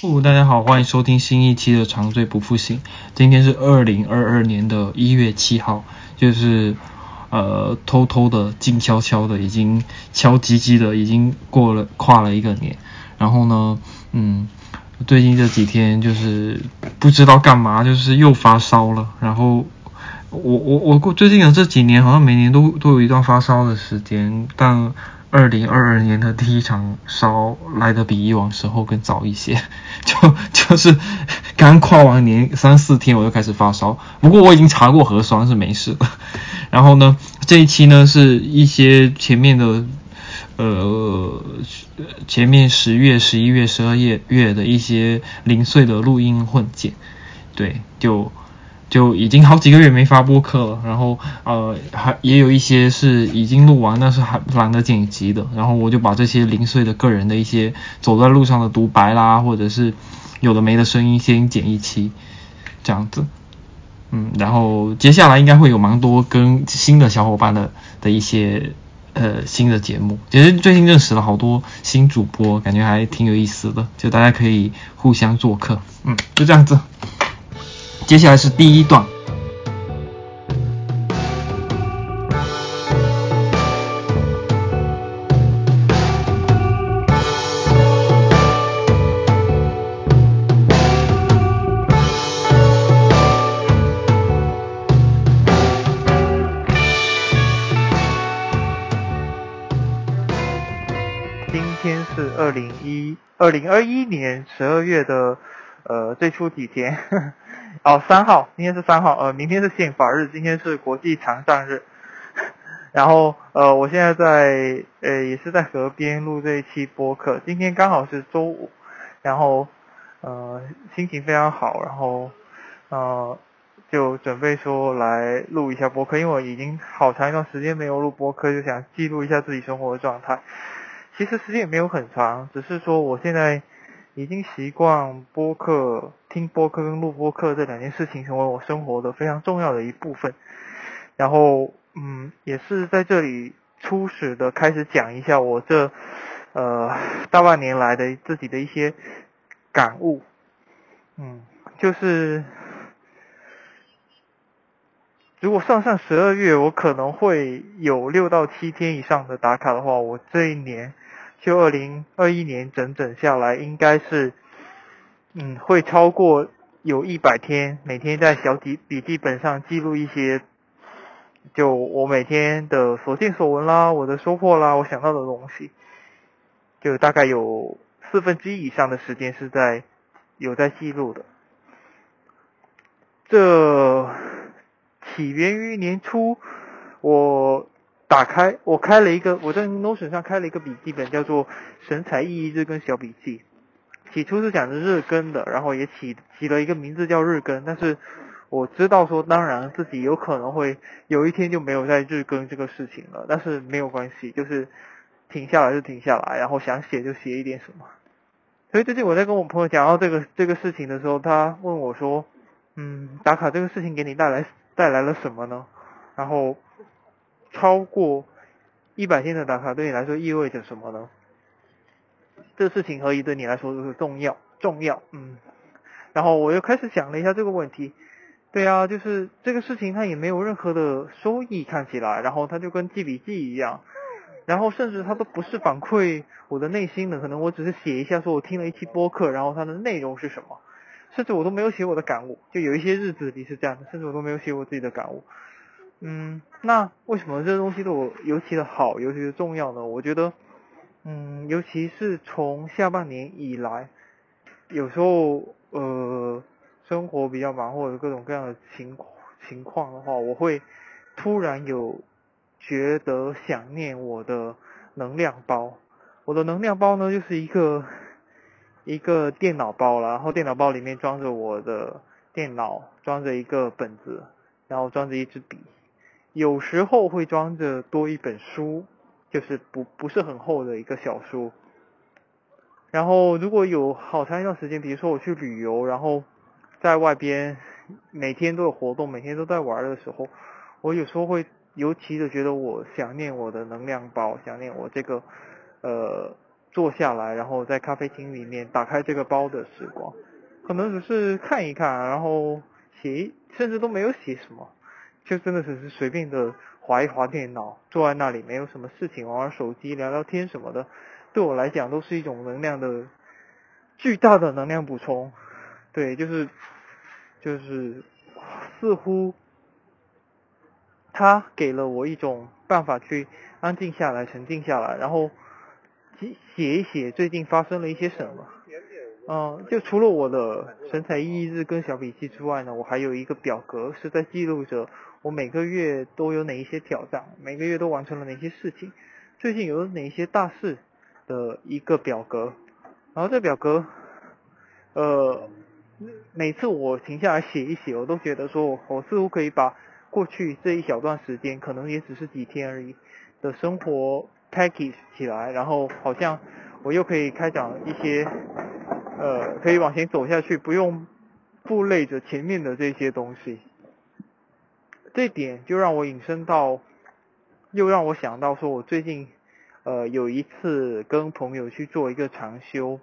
哦，大家好，欢迎收听新一期的长醉不复醒。今天是二零二二年的一月七号，就是呃偷偷的、静悄悄的，已经悄唧唧的，已经过了跨了一个年。然后呢，嗯，最近这几天就是不知道干嘛，就是又发烧了。然后我我我过最近的这几年，好像每年都都有一段发烧的时间，但。二零二二年的第一场烧来的比以往时候更早一些，就就是刚跨完年三四天我就开始发烧，不过我已经查过核酸是没事的。然后呢，这一期呢是一些前面的呃前面十月、十一月、十二月月的一些零碎的录音混剪，对，就。就已经好几个月没发播客了，然后呃还也有一些是已经录完，但是还懒得剪辑的，然后我就把这些零碎的个人的一些走在路上的独白啦，或者是有的没的声音先剪一期，这样子，嗯，然后接下来应该会有蛮多跟新的小伙伴的的一些呃新的节目，其实最近认识了好多新主播，感觉还挺有意思的，就大家可以互相做客，嗯，就这样子。接下来是第一段。今天是二零一二零二一年十二月的呃最初几天。哦，三号，今天是三号，呃，明天是宪法日，今天是国际残障日。然后，呃，我现在在，呃，也是在河边录这一期播客。今天刚好是周五，然后，呃，心情非常好，然后，呃，就准备说来录一下播客，因为我已经好长一段时间没有录播客，就想记录一下自己生活的状态。其实时间也没有很长，只是说我现在。已经习惯播客、听播客跟录播客这两件事情成为我生活的非常重要的一部分。然后，嗯，也是在这里初始的开始讲一下我这呃大半年来的自己的一些感悟。嗯，就是如果上上十二月我可能会有六到七天以上的打卡的话，我这一年。就二零二一年整整下来，应该是，嗯，会超过有一百天，每天在小笔笔记本上记录一些，就我每天的所见所闻啦，我的收获啦，我想到的东西，就大概有四分之一以上的时间是在有在记录的。这起源于年初我。打开，我开了一个，我在 Notion 上开了一个笔记本，叫做“神采奕奕日更小笔记”。起初是讲的日更的，然后也起起了一个名字叫日更。但是我知道说，当然自己有可能会有一天就没有在日更这个事情了，但是没有关系，就是停下来就停下来，然后想写就写一点什么。所以最近我在跟我朋友讲到这个这个事情的时候，他问我说：“嗯，打卡这个事情给你带来带来了什么呢？”然后。超过一百天的打卡对你来说意味着什么呢？这事情何以对你来说就是重要？重要，嗯。然后我又开始想了一下这个问题。对啊，就是这个事情它也没有任何的收益看起来，然后它就跟记笔记一样，然后甚至它都不是反馈我的内心的，可能我只是写一下说我听了一期播客，然后它的内容是什么，甚至我都没有写我的感悟，就有一些日子里是这样的，甚至我都没有写我自己的感悟。嗯，那为什么这东西对我尤其的好，尤其是重要呢？我觉得，嗯，尤其是从下半年以来，有时候呃，生活比较忙或者各种各样的情情况的话，我会突然有觉得想念我的能量包。我的能量包呢，就是一个一个电脑包了，然后电脑包里面装着我的电脑，装着一个本子，然后装着一支笔。有时候会装着多一本书，就是不不是很厚的一个小书。然后如果有好长一段时间，比如说我去旅游，然后在外边每天都有活动，每天都在玩的时候，我有时候会尤其的觉得我想念我的能量包，想念我这个呃坐下来，然后在咖啡厅里面打开这个包的时光，可能只是看一看，然后写，甚至都没有写什么，就真的只是随便的划一划电脑，坐在那里没有什么事情，玩玩手机，聊聊天什么的，对我来讲都是一种能量的巨大的能量补充。对，就是就是似乎他给了我一种办法去安静下来、沉静下来，然后。写一写最近发生了一些什么，嗯，就除了我的神采奕奕日跟小笔记之外呢，我还有一个表格是在记录着我每个月都有哪一些挑战，每个月都完成了哪些事情，最近有哪些大事的一个表格，然后这表格，呃，每次我停下来写一写，我都觉得说我似乎可以把过去这一小段时间，可能也只是几天而已的生活。package 起来，然后好像我又可以开展一些，呃，可以往前走下去，不用负累着前面的这些东西。这点就让我引申到，又让我想到说，我最近呃有一次跟朋友去做一个禅修，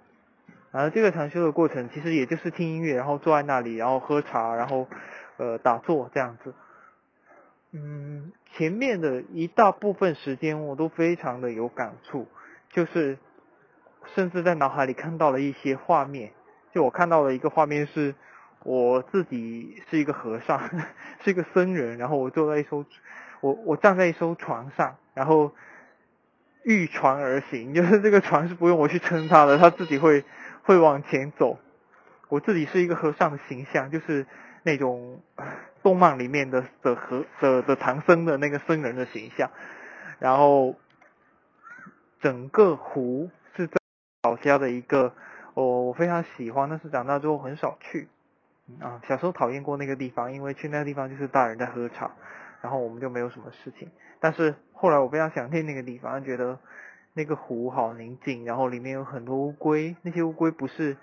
然后这个禅修的过程其实也就是听音乐，然后坐在那里，然后喝茶，然后呃打坐这样子。嗯，前面的一大部分时间我都非常的有感触，就是甚至在脑海里看到了一些画面，就我看到了一个画面是我自己是一个和尚，是一个僧人，然后我坐在一艘，我我站在一艘船上，然后御船而行，就是这个船是不用我去撑它的，它自己会会往前走，我自己是一个和尚的形象，就是那种。动漫里面的的和的的唐僧的那个僧人的形象，然后整个湖是在老家的一个，我我非常喜欢，但是长大之后很少去，啊，小时候讨厌过那个地方，因为去那个地方就是大人在喝茶，然后我们就没有什么事情。但是后来我非常想念那个地方，觉得那个湖好宁静，然后里面有很多乌龟，那些乌龟不是。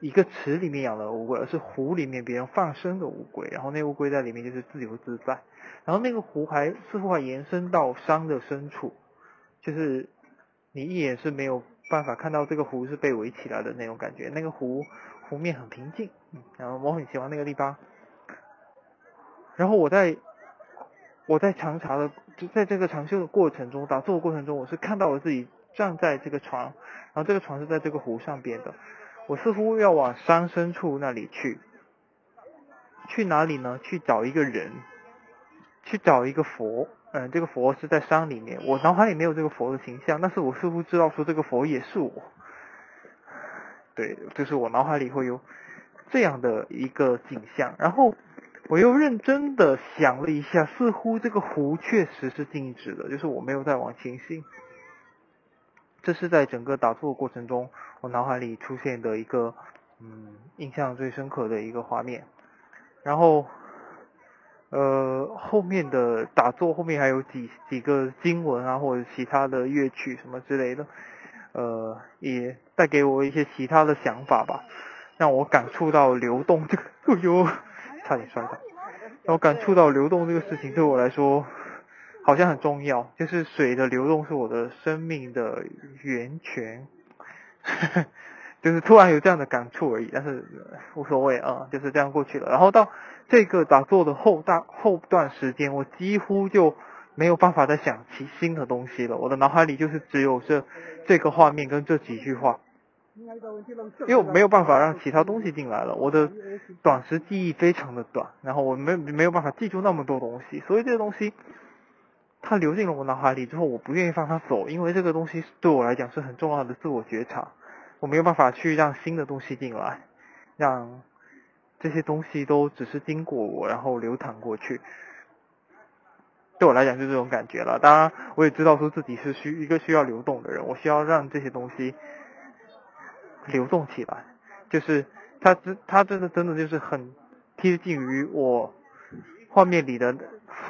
一个池里面养的乌龟，而是湖里面别人放生的乌龟，然后那乌龟在里面就是自由自在，然后那个湖还似乎还延伸到山的深处，就是你一眼是没有办法看到这个湖是被围起来的那种感觉，那个湖湖面很平静，然后我很喜欢那个地方，然后我在我在长茶的就在这个长修的过程中打坐的过程中，我是看到了自己站在这个床，然后这个床是在这个湖上边的。我似乎要往山深处那里去，去哪里呢？去找一个人，去找一个佛。嗯，这个佛是在山里面。我脑海里没有这个佛的形象，但是我似乎知道说这个佛也是我。对，就是我脑海里会有这样的一个景象。然后我又认真的想了一下，似乎这个湖确实是静止的，就是我没有再往前行。这是在整个打坐过程中，我脑海里出现的一个，嗯，印象最深刻的一个画面。然后，呃，后面的打坐后面还有几几个经文啊，或者其他的乐曲什么之类的，呃，也带给我一些其他的想法吧，让我感触到流动这个，哎呦，差点摔倒，让我感触到流动这个事情对我来说。好像很重要，就是水的流动是我的生命的源泉，就是突然有这样的感触而已，但是无所谓啊，就是这样过去了。然后到这个打坐的后大后段时间，我几乎就没有办法再想起新的东西了，我的脑海里就是只有这这个画面跟这几句话，因为没有办法让其他东西进来了，我的短时记忆非常的短，然后我没没有办法记住那么多东西，所以这个东西。它流进了我脑海里之后，我不愿意放它走，因为这个东西对我来讲是很重要的自我觉察。我没有办法去让新的东西进来，让这些东西都只是经过我，然后流淌过去。对我来讲就这种感觉了。当然，我也知道说自己是需一个需要流动的人，我需要让这些东西流动起来。就是它真，它真的真的就是很贴近于我画面里的。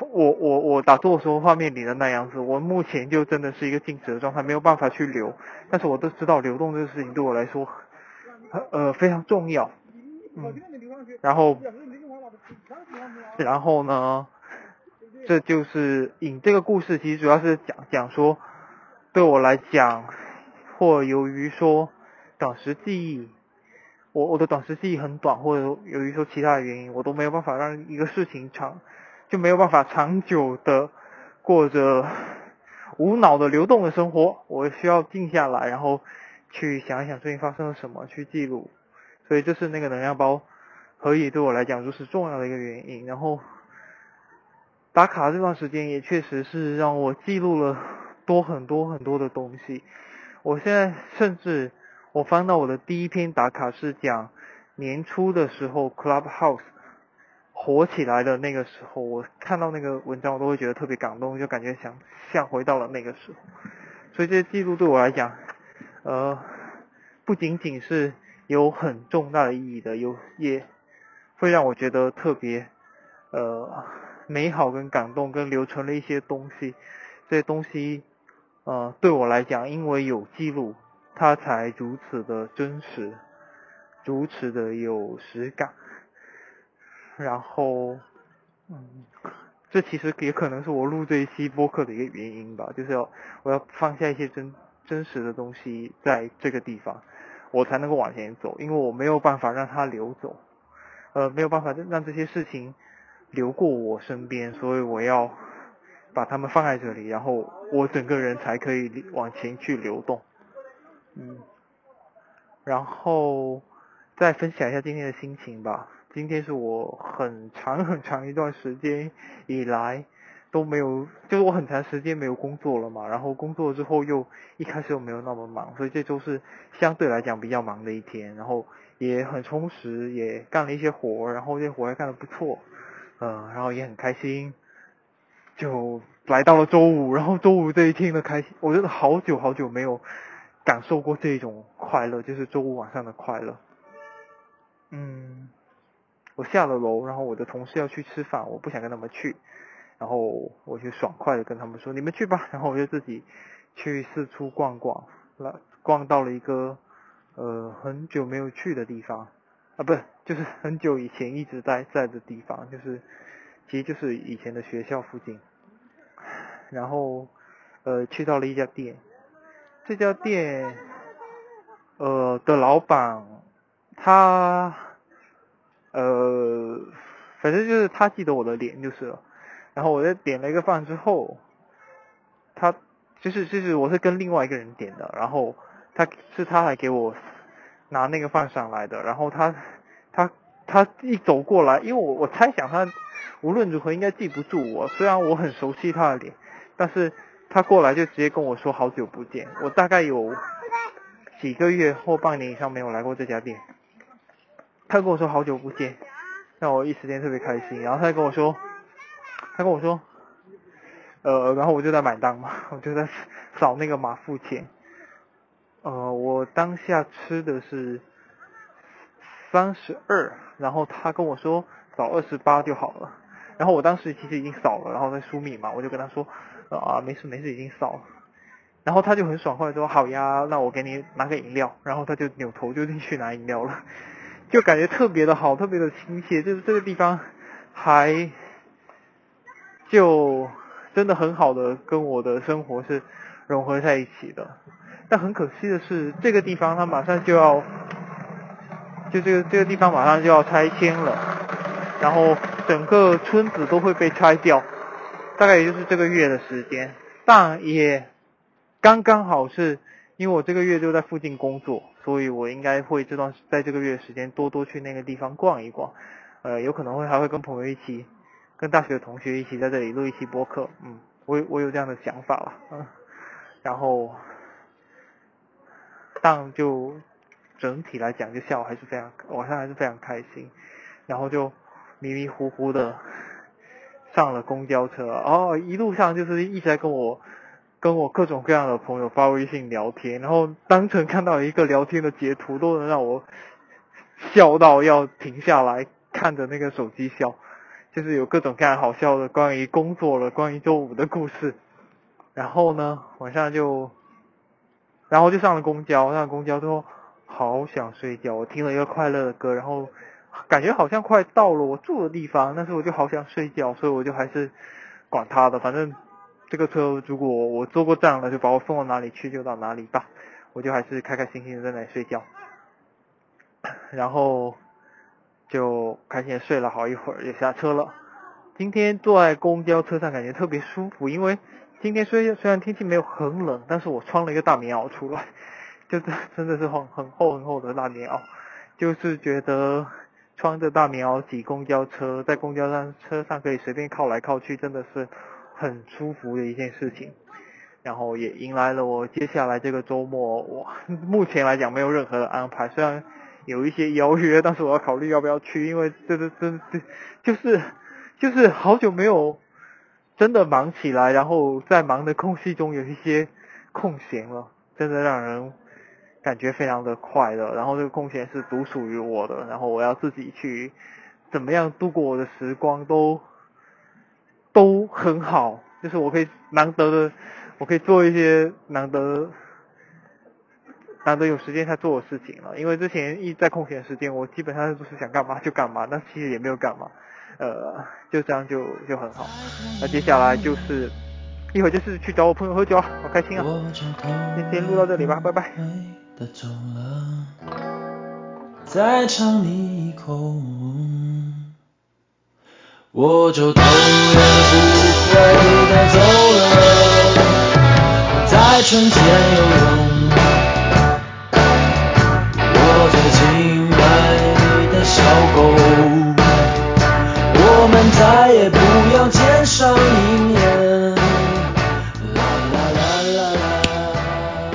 我我我打坐的时候画面里的那样子，我目前就真的是一个静止的状态，没有办法去流。但是我都知道流动这个事情对我来说，呃非常重要。嗯，然后，然后呢，这就是引这个故事，其实主要是讲讲说，对我来讲，或由于说短时记忆，我我的短时记忆很短，或者由于说其他的原因，我都没有办法让一个事情长，就没有办法长久的过着无脑的流动的生活。我需要静下来，然后去想一想最近发生了什么，去记录。所以这是那个能量包可以对我来讲如此重要的一个原因。然后打卡这段时间也确实是让我记录了多很多很多的东西。我现在甚至我翻到我的第一篇打卡是讲年初的时候 Clubhouse 火起来的那个时候，我看到那个文章我都会觉得特别感动，就感觉想像回到了那个时候。所以这些记录对我来讲，呃，不仅仅是有很重大的意义的，有也会让我觉得特别呃美好跟感动，跟留存了一些东西，这些东西。呃，对我来讲，因为有记录，它才如此的真实，如此的有实感。然后，嗯，这其实也可能是我录这一期播客的一个原因吧，就是要我要放下一些真真实的东西在这个地方，我才能够往前走，因为我没有办法让它流走，呃，没有办法让这些事情流过我身边，所以我要。把它们放在这里，然后我整个人才可以往前去流动，嗯，然后再分享一下今天的心情吧。今天是我很长很长一段时间以来都没有，就是我很长时间没有工作了嘛。然后工作之后又一开始又没有那么忙，所以这周是相对来讲比较忙的一天。然后也很充实，也干了一些活，然后这些活还干得不错，嗯，然后也很开心。就来到了周五，然后周五这一天的开心，我真的好久好久没有感受过这种快乐，就是周五晚上的快乐。嗯，我下了楼，然后我的同事要去吃饭，我不想跟他们去，然后我就爽快的跟他们说：“你们去吧。”然后我就自己去四处逛逛，来逛到了一个呃很久没有去的地方，啊，不，就是很久以前一直在在的地方，就是。其实就是以前的学校附近，然后呃去到了一家店，这家店呃的老板他呃反正就是他记得我的脸就是了，然后我在点了一个饭之后，他就是就是我是跟另外一个人点的，然后他是他来给我拿那个饭上来的，然后他他他一走过来，因为我我猜想他。无论如何应该记不住我，虽然我很熟悉他的脸，但是他过来就直接跟我说好久不见。我大概有几个月或半年以上没有来过这家店，他跟我说好久不见，让我一时间特别开心。然后他跟我说，他跟我说，呃，然后我就在买单嘛，我就在扫那个码付钱。呃，我当下吃的是三十二，然后他跟我说扫二十八就好了。然后我当时其实已经扫了，然后在输密码，我就跟他说，啊，没事没事，已经扫了。然后他就很爽快说，好呀，那我给你拿个饮料。然后他就扭头就进去拿饮料了，就感觉特别的好，特别的亲切，就是这个地方还就真的很好的跟我的生活是融合在一起的。但很可惜的是，这个地方它马上就要，就这个这个地方马上就要拆迁了，然后。整个村子都会被拆掉，大概也就是这个月的时间，但也刚刚好是因为我这个月就在附近工作，所以我应该会这段在这个月时间多多去那个地方逛一逛，呃，有可能会还会跟朋友一起，跟大学的同学一起在这里录一期播客，嗯，我我有这样的想法了，嗯，然后，但就整体来讲，就下午还是非常晚上还是非常开心，然后就。迷迷糊糊的上了公交车，哦，一路上就是一直在跟我跟我各种各样的朋友发微信聊天，然后单纯看到一个聊天的截图都能让我笑到要停下来看着那个手机笑，就是有各种各样好笑的关于工作了，关于周五的故事。然后呢，晚上就然后就上了公交，上了公交之后好想睡觉，我听了一个快乐的歌，然后。感觉好像快到了我住的地方，但是我就好想睡觉，所以我就还是管他的，反正这个车如果我坐过站了，就把我送到哪里去就到哪里吧。我就还是开开心心的在那里睡觉，然后就开心睡了好一会儿，就下车了。今天坐在公交车上感觉特别舒服，因为今天虽虽然天气没有很冷，但是我穿了一个大棉袄出来，就是真的是很很厚很厚的大棉袄，就是觉得穿着大棉袄挤公交车，在公交上车上可以随便靠来靠去，真的是很舒服的一件事情。然后也迎来了我接下来这个周末，我目前来讲没有任何的安排，虽然有一些邀约，但是我要考虑要不要去，因为这这这这就是就是好久没有真的忙起来，然后在忙的空隙中有一些空闲了，真的让人感觉非常的快乐。然后这个空闲是独属于我的，然后我要自己去怎么样度过我的时光都都很好，就是我可以难得的。我可以做一些难得难得有时间才做的事情了，因为之前一在空闲时间，我基本上就是想干嘛就干嘛，但其实也没有干嘛，呃，就这样就就很好。那接下来就是一会儿就是去找我朋友喝酒，好开心啊！先先录到这里吧，拜拜。的走了。再尝你一口，我就头也不回的走了。在春天游泳，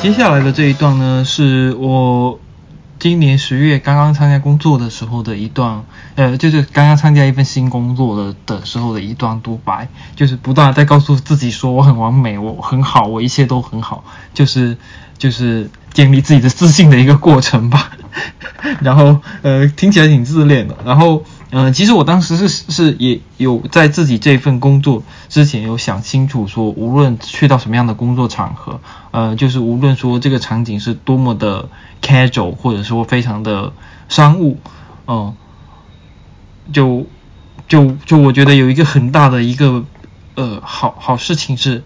接下来的这一段呢，是我。今年十月刚刚参加工作的时候的一段，呃，就是刚刚参加一份新工作的的时候的一段独白，就是不断在告诉自己说我很完美，我很好，我一切都很好，就是就是建立自己的自信的一个过程吧。然后呃，听起来挺自恋的。然后嗯，其实我当时是是也有在自己这份工作之前有想清楚说，无论去到什么样的工作场合，呃，就是无论说这个场景是多么的。casual 或者说非常的商务，嗯，就就就我觉得有一个很大的一个呃好好事情是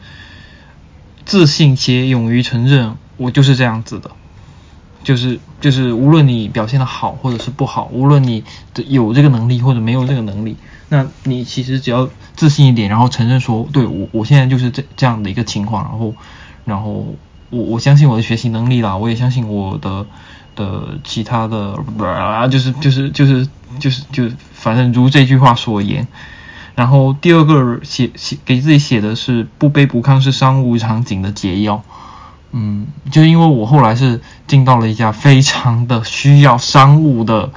自信且勇于承认我就是这样子的，就是就是无论你表现的好或者是不好，无论你有这个能力或者没有这个能力，那你其实只要自信一点，然后承认说对我我现在就是这这样的一个情况，然后然后。我我相信我的学习能力啦，我也相信我的的其他的啊，就是就是就是就是就是反正如这句话所言。然后第二个写写给自己写的是不卑不亢是商务场景的解药。嗯，就因为我后来是进到了一家非常的需要商务的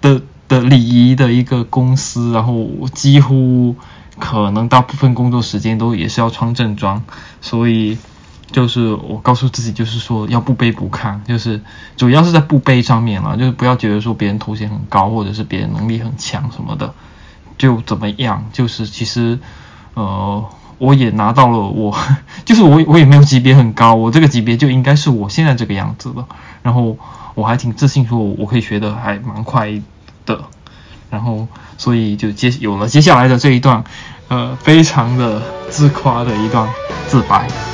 的的礼仪的一个公司，然后我几乎可能大部分工作时间都也是要穿正装，所以。就是我告诉自己，就是说要不卑不亢，就是主要是在不卑上面了，就是不要觉得说别人头衔很高，或者是别人能力很强什么的，就怎么样，就是其实呃我也拿到了，我 就是我我也没有级别很高，我这个级别就应该是我现在这个样子的，然后我还挺自信说我可以学的还蛮快的，然后所以就接有了接下来的这一段呃非常的自夸的一段自白。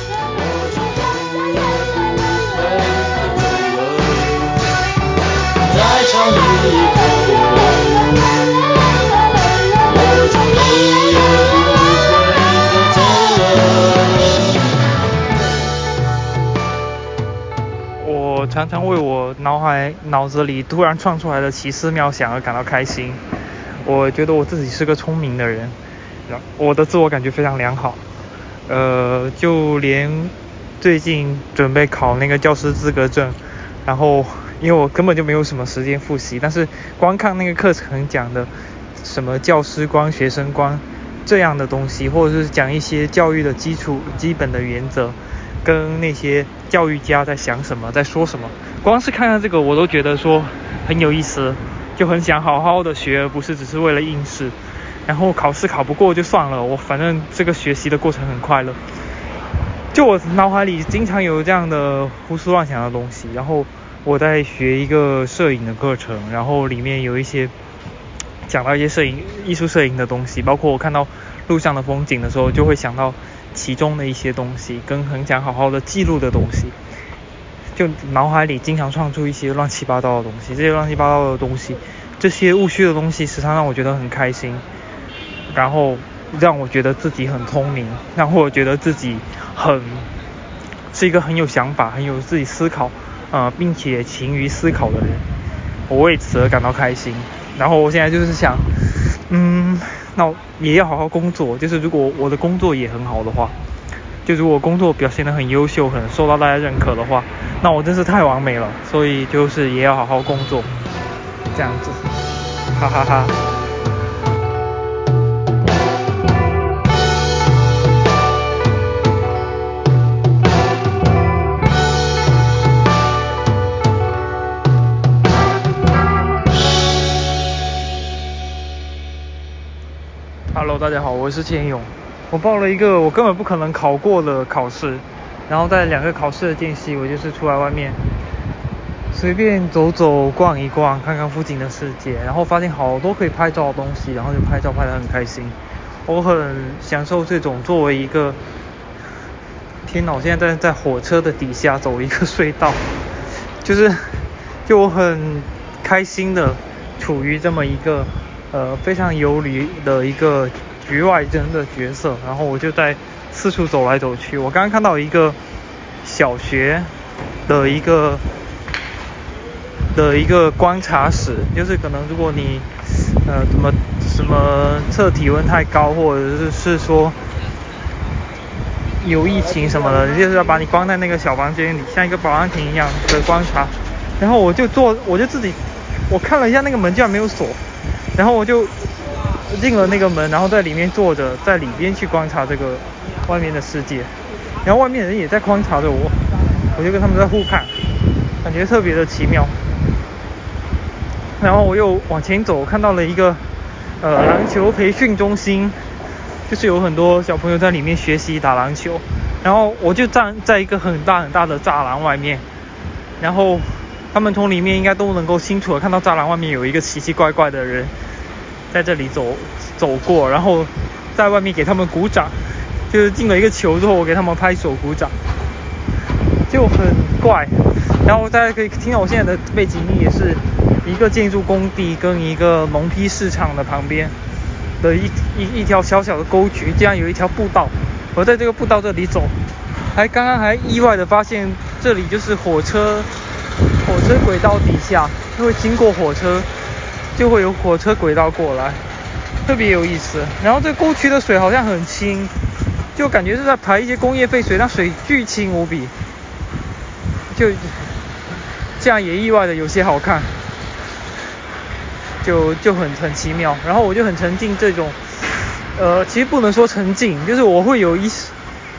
常常为我脑海脑子里突然创出来的奇思妙想而感到开心。我觉得我自己是个聪明的人，我的自我感觉非常良好。呃，就连最近准备考那个教师资格证，然后。因为我根本就没有什么时间复习，但是光看那个课程讲的什么教师观、学生观这样的东西，或者是讲一些教育的基础、基本的原则，跟那些教育家在想什么、在说什么，光是看看这个，我都觉得说很有意思，就很想好好的学，而不是只是为了应试，然后考试考不过就算了，我反正这个学习的过程很快乐。就我脑海里经常有这样的胡思乱想的东西，然后。我在学一个摄影的课程，然后里面有一些讲到一些摄影、艺术摄影的东西，包括我看到路上的风景的时候，就会想到其中的一些东西，跟很想好好的记录的东西。就脑海里经常创出一些乱七八糟的东西，这些乱七八糟的东西，这些务虚的东西，时常让我觉得很开心，然后让我觉得自己很聪明，让我觉得自己很是一个很有想法、很有自己思考，呃，并且勤于思考的人，我为此而感到开心。然后我现在就是想，嗯，那也要好好工作，就是如果我的工作也很好的话。就如果工作表现得很优秀，很受到大家认可的话，那我真是太完美了。所以就是也要好好工作，这样子，哈哈哈。大家好，我是钱勇。我报了一个我根本不可能考过的考试，然后在两个考试的间隙，我就是出来外面随便走走、逛一逛，看看附近的世界，然后发现好多可以拍照的东西，然后就拍照拍得很开心。我很享受这种作为一个，天哪！我现在在在火车的底下走一个隧道，就是就我很开心的处于这么一个呃非常游离的一个。局外人的角色，然后我就在四处走来走去。我刚刚看到一个小学的一个的一个观察室，就是可能如果你呃怎么什么测体温太高，或者是是说有疫情什么的，就是要把你关在那个小房间里，像一个保安亭一样的观察。然后我就坐，我就自己我看了一下那个门，居然没有锁，然后我就。进了那个门，然后在里面坐着，在里边去观察这个外面的世界，然后外面人也在观察着我，我就跟他们在互看，感觉特别的奇妙。然后我又往前走，看到了一个呃篮球培训中心，就是有很多小朋友在里面学习打篮球，然后我就站在一个很大很大的栅栏外面，然后他们从里面应该都能够清楚的看到栅栏外面有一个奇奇怪怪的人。在这里走走过，然后在外面给他们鼓掌，就是进了一个球之后，我给他们拍手鼓掌，就很怪。然后大家可以听到我现在的背景音，也是一个建筑工地跟一个农批市场的旁边的一一一条小小的沟渠，这样有一条步道。我在这个步道这里走，还刚刚还意外的发现这里就是火车火车轨道底下，会经过火车。就会有火车轨道过来，特别有意思。然后这沟渠的水好像很清，就感觉是在排一些工业废水，但水巨清无比，就这样也意外的有些好看，就就很很奇妙。然后我就很沉浸这种，呃，其实不能说沉浸，就是我会有一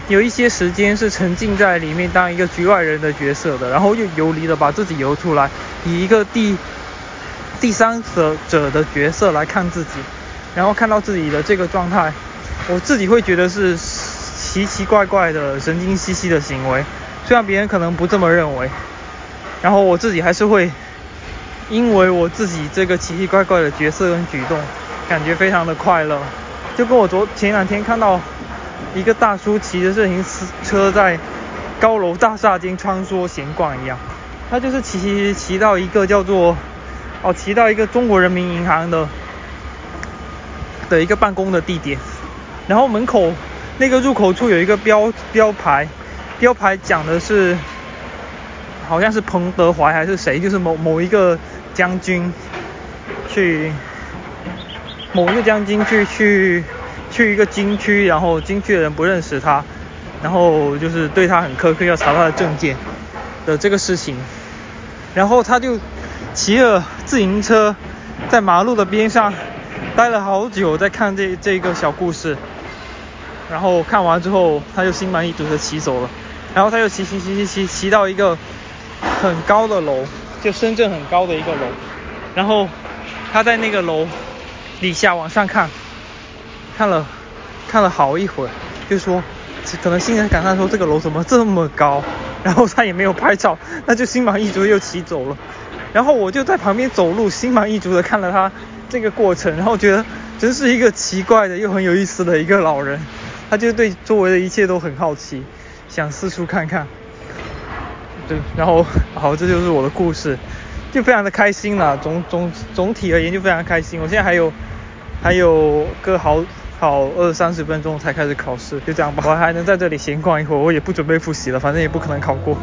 有一些时间是沉浸在里面当一个局外人的角色的，然后又游离的把自己游出来，以一个第。第三者者的角色来看自己，然后看到自己的这个状态，我自己会觉得是奇奇怪怪的、神经兮兮的行为，虽然别人可能不这么认为，然后我自己还是会因为我自己这个奇奇怪怪的角色跟举动，感觉非常的快乐，就跟我昨前两天看到一个大叔骑着自行车在高楼大厦间穿梭闲逛一样，他就是骑骑骑到一个叫做。哦，骑到一个中国人民银行的的一个办公的地点，然后门口那个入口处有一个标标牌，标牌讲的是好像是彭德怀还是谁，就是某某一个将军去某一个将军去去去一个军区，然后军区的人不认识他，然后就是对他很苛刻，要查他的证件的这个事情，然后他就。骑了自行车在马路的边上待了好久，在看这这个小故事，然后看完之后他就心满意足的骑走了，然后他又骑骑骑骑骑骑到一个很高的楼，就深圳很高的一个楼，然后他在那个楼底下往上看，看了看了好一会儿，就说可能心里感叹说这个楼怎么这么高，然后他也没有拍照，那就心满意足又骑走了。然后我就在旁边走路，心满意足的看了他这个过程，然后觉得真是一个奇怪的又很有意思的一个老人。他就对周围的一切都很好奇，想四处看看。对，然后好，这就是我的故事，就非常的开心了。总总总体而言就非常开心。我现在还有还有个好好二三十分钟才开始考试，就这样吧。我还能在这里闲逛一会儿，我也不准备复习了，反正也不可能考过。